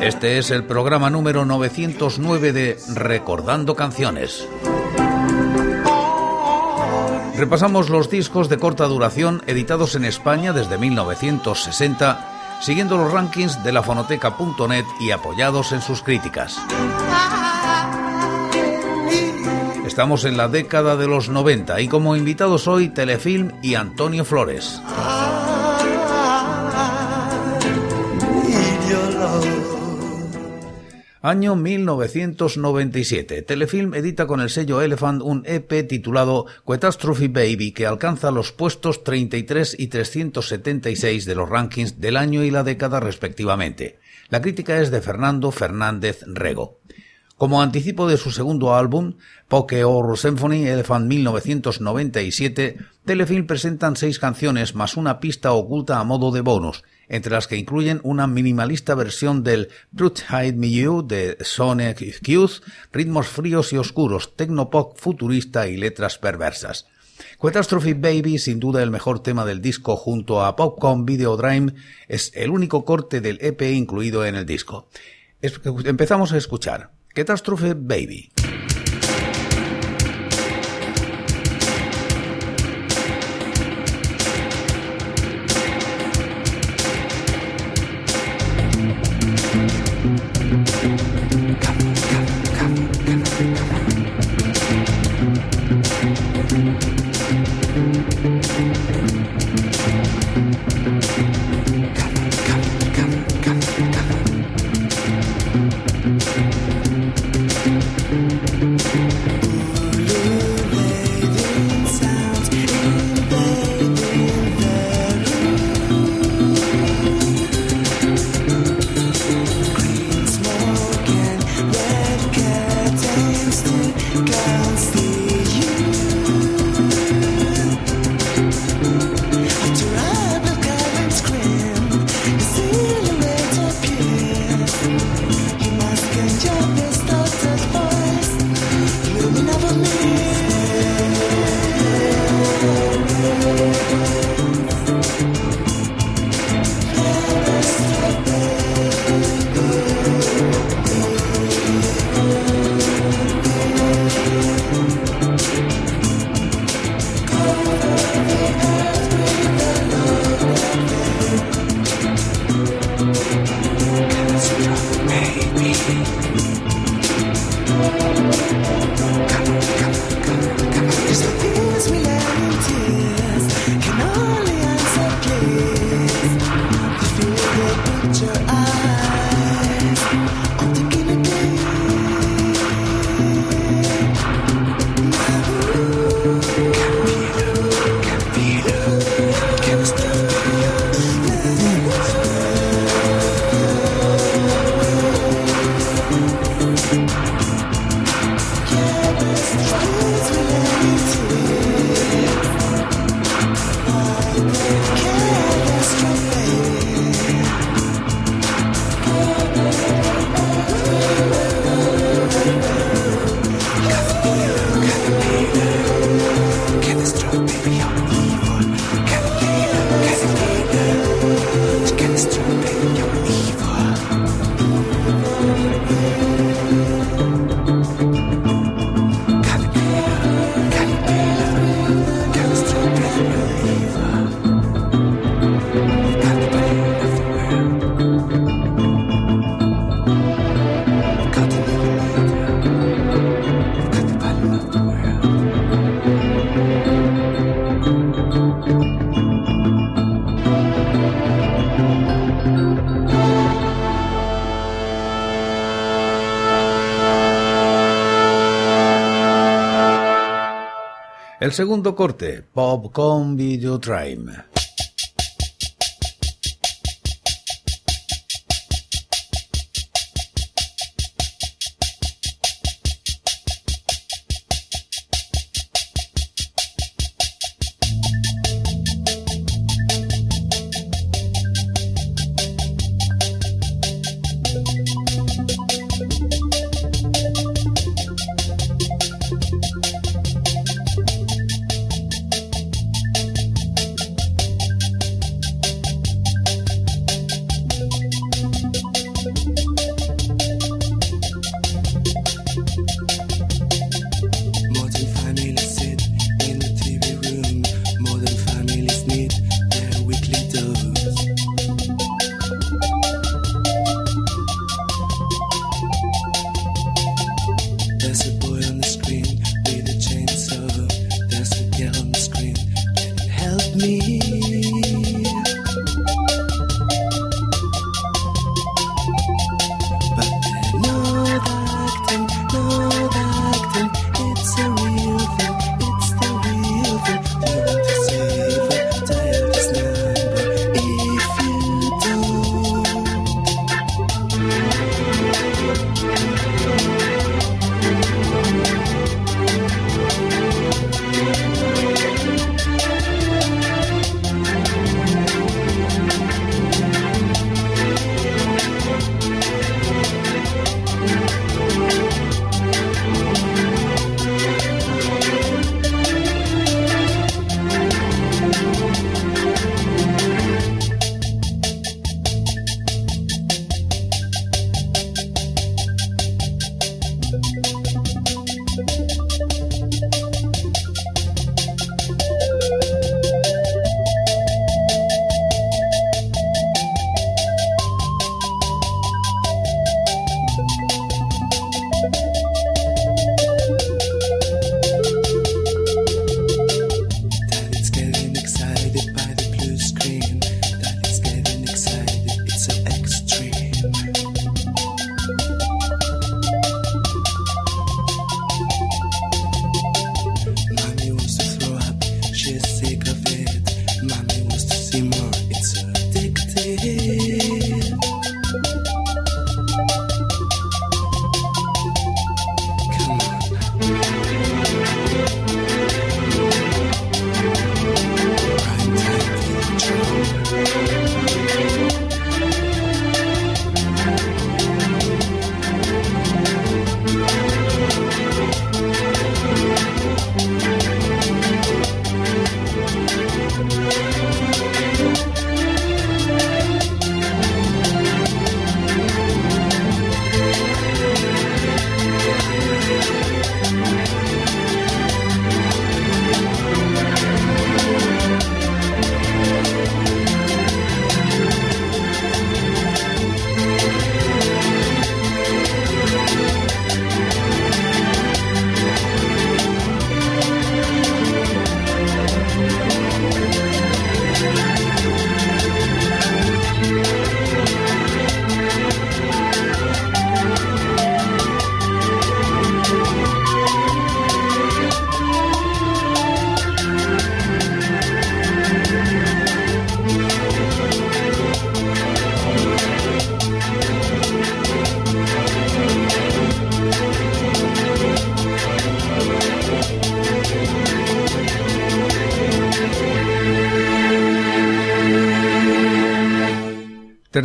Este es el programa número 909 de Recordando Canciones. Repasamos los discos de corta duración editados en España desde 1960, siguiendo los rankings de la fonoteca.net y apoyados en sus críticas. Estamos en la década de los 90 y como invitados hoy Telefilm y Antonio Flores. Año 1997. Telefilm edita con el sello Elephant un EP titulado Catastrophe Baby que alcanza los puestos 33 y 376 de los rankings del año y la década respectivamente. La crítica es de Fernando Fernández Rego. Como anticipo de su segundo álbum, Poke Horror Symphony Elephant 1997, Telefilm presentan seis canciones más una pista oculta a modo de bonus, entre las que incluyen una minimalista versión del Brute Hide Me You de Sonic Youth, ritmos fríos y oscuros, tecnopop futurista y letras perversas. Catastrophe Baby, sin duda el mejor tema del disco junto a Popcorn Video Dream, es el único corte del EP incluido en el disco. Empezamos a escuchar Catastrophe Baby. El segundo corte, Popcorn Video 'Dream'.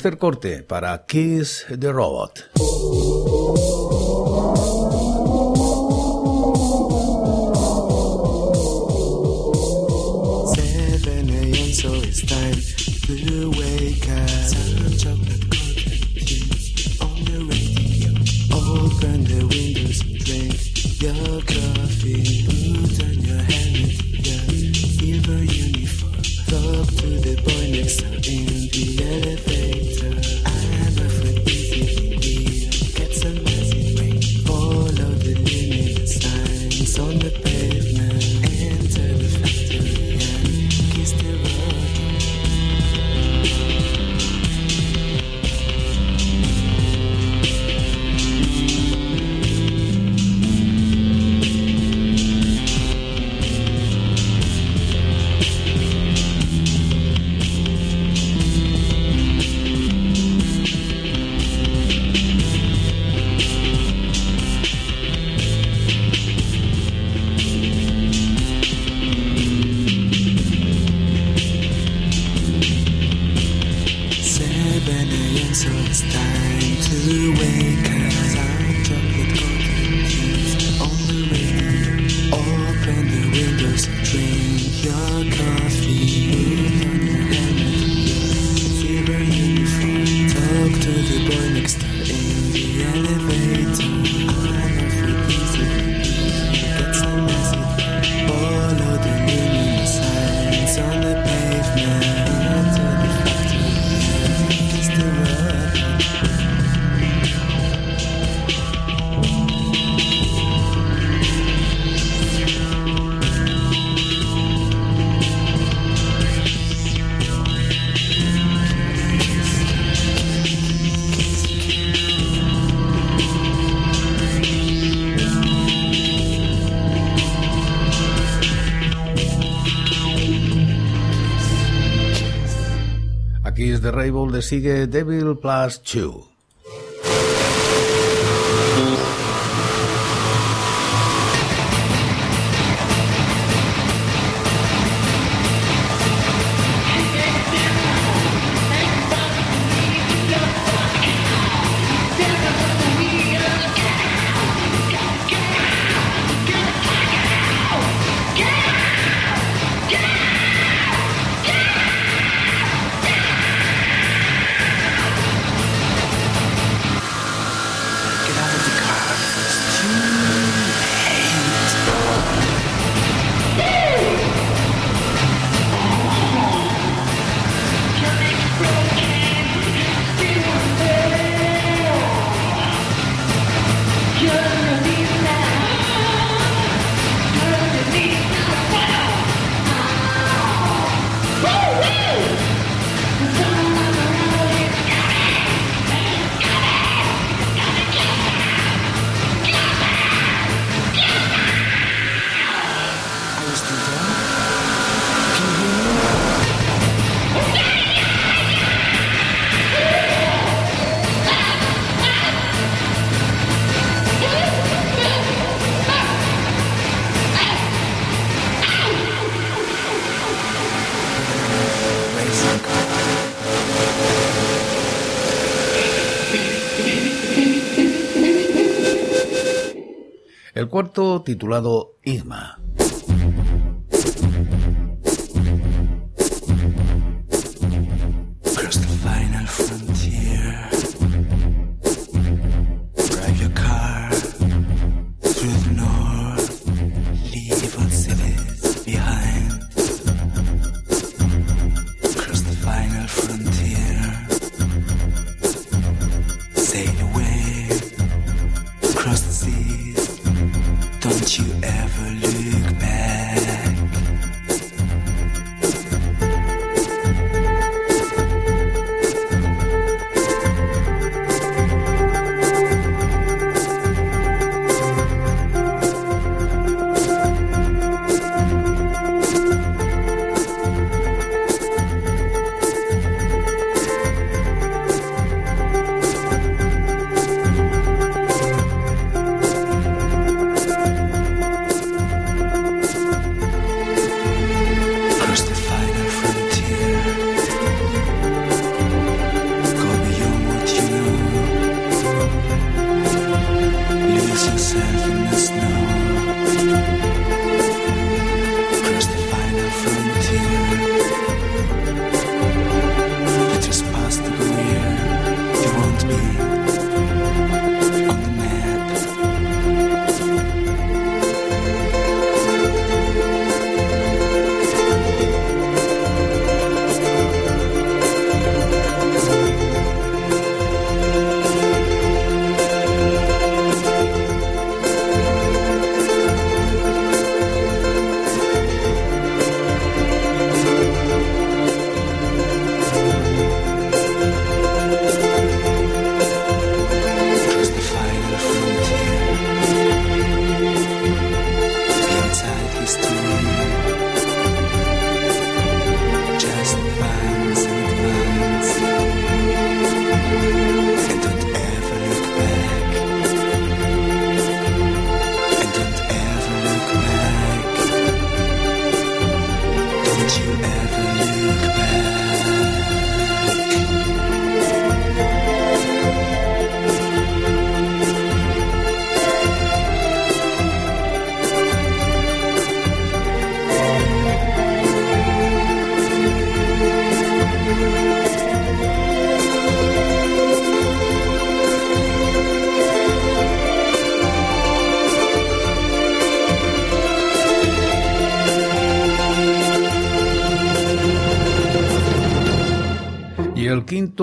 Tercer corte para Kiss the Robot. Le sigue Devil Plus Yeah. Cuarto titulado Irma.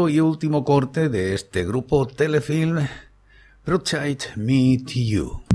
Y último corte de este grupo Telefilm, Protect Me to You.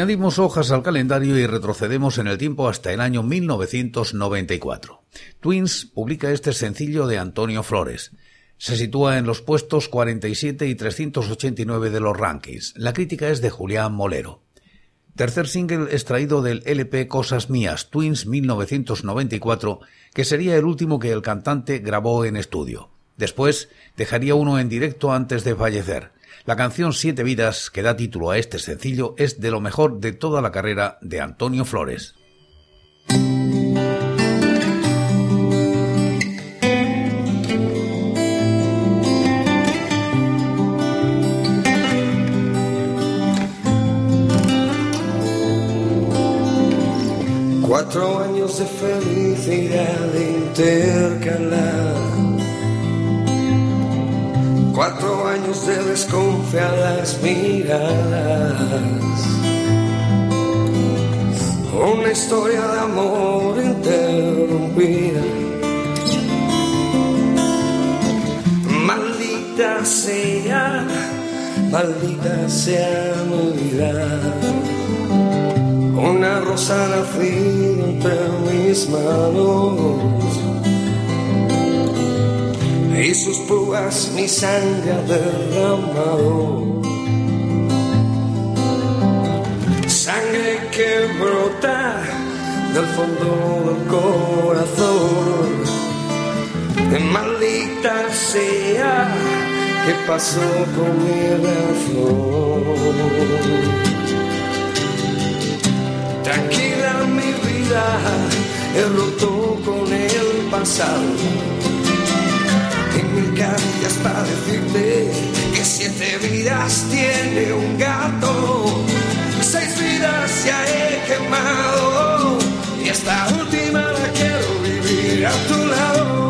Añadimos hojas al calendario y retrocedemos en el tiempo hasta el año 1994. Twins publica este sencillo de Antonio Flores. Se sitúa en los puestos 47 y 389 de los rankings. La crítica es de Julián Molero. Tercer single extraído del LP Cosas Mías, Twins 1994, que sería el último que el cantante grabó en estudio. Después dejaría uno en directo antes de fallecer. La canción Siete Vidas, que da título a este sencillo, es de lo mejor de toda la carrera de Antonio Flores. Cuatro años de felicidad intercalada Cuatro años de desconfiadas miradas. Una historia de amor interrumpida. Maldita sea, maldita sea mi vida. Una rosa nacida entre mis manos y sus púas mi sangre derramado. Sangre que brota del fondo del corazón. Maldita sea, ¿qué pasó con mi razón? Tranquila mi vida, he roto con el pasado. Mil caricias para decirte que siete vidas tiene un gato. Seis vidas ya he quemado. Y esta última la quiero vivir a tu lado.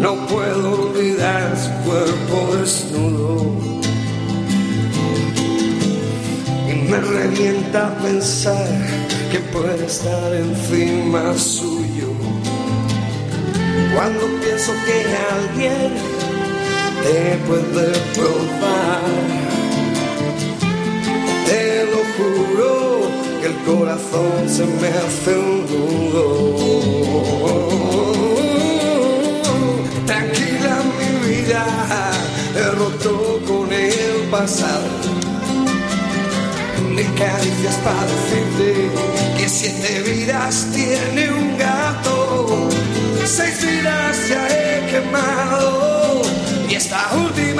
No puedo olvidar su cuerpo desnudo. Y me revienta pensar que puede estar encima suyo. Cuando pienso que alguien te puede probar. Te lo juro que el corazón se me hace un pasado. Caricias para decirte que siete vidas tiene un gato. Seis vidas ya he quemado y esta última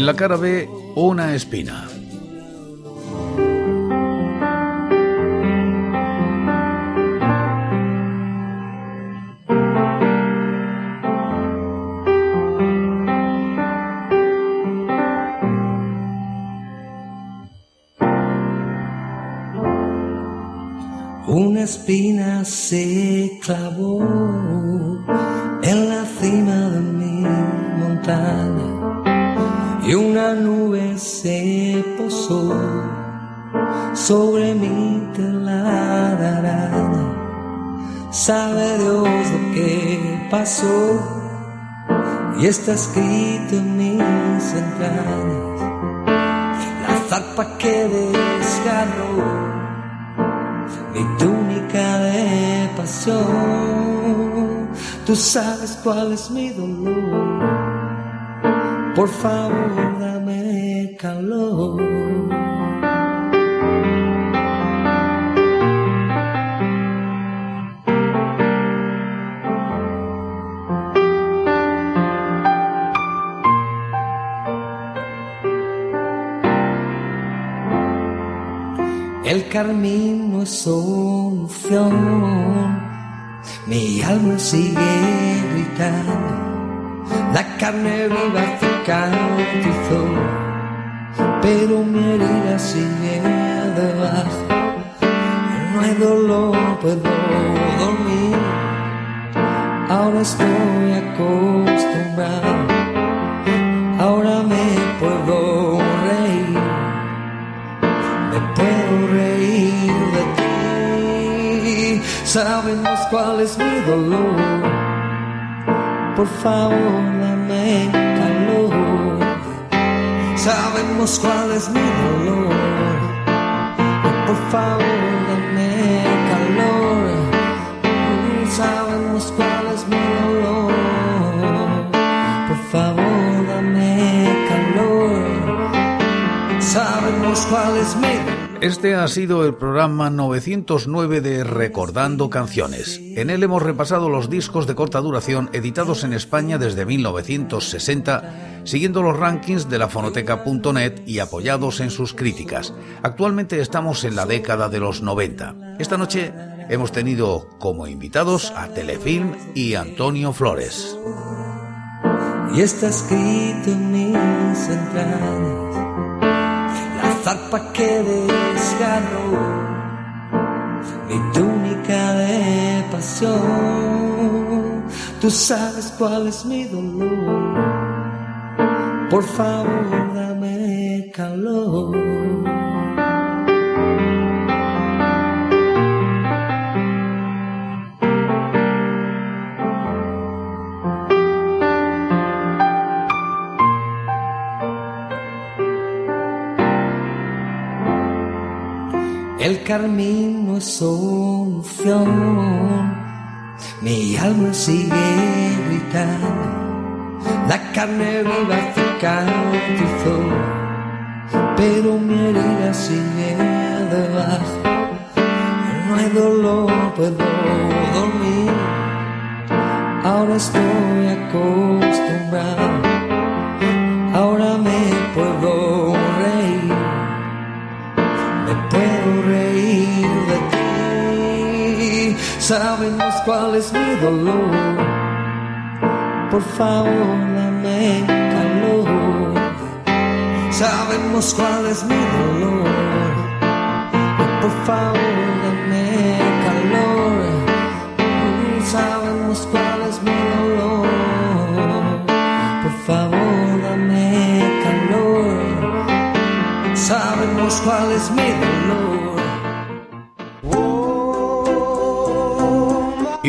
En la cara B, una espina. Pasó y está escrito en mis entrañas. La zarpa que desgarró mi túnica de pasión. Tú sabes cuál es mi dolor. Por favor, dame calor. El carmín no no es solución. Mi alma sigue gritando, la carne viva cicatrizó, pero mi herida sigue debajo. No hay dolor, puedo dormir. Ahora estoy acostumbrado, Sabemos cuál es mi dolor, por favor dame calor. Sabemos cuál es mi dolor, por favor dame calor. Sabemos cuál es mi dolor, por favor dame calor. Sabemos cuál es mi dolor. Este ha sido el programa 909 de Recordando Canciones. En él hemos repasado los discos de corta duración editados en España desde 1960, siguiendo los rankings de la fonoteca.net y apoyados en sus críticas. Actualmente estamos en la década de los 90. Esta noche hemos tenido como invitados a Telefilm y Antonio Flores. y está escrito en zarpa que desgarró mi túnica de pasión. Tú sabes cuál es mi dolor. Por favor dame calor El carmín no es solución. Mi alma sigue gritando. La carne viva cicatrizó. Pero mi herida sigue debajo. No hay dolor, puedo dormir. Ahora estoy acostumbrado. Ahora me puedo puedo reír de ti. Sabemos cuál es mi dolor. Por favor, dame calor. Sabemos cuál es mi dolor. Por favor, dame calor. Sabemos cuál es mi dolor. Por favor, dame calor sabemos cuál es mi dolor.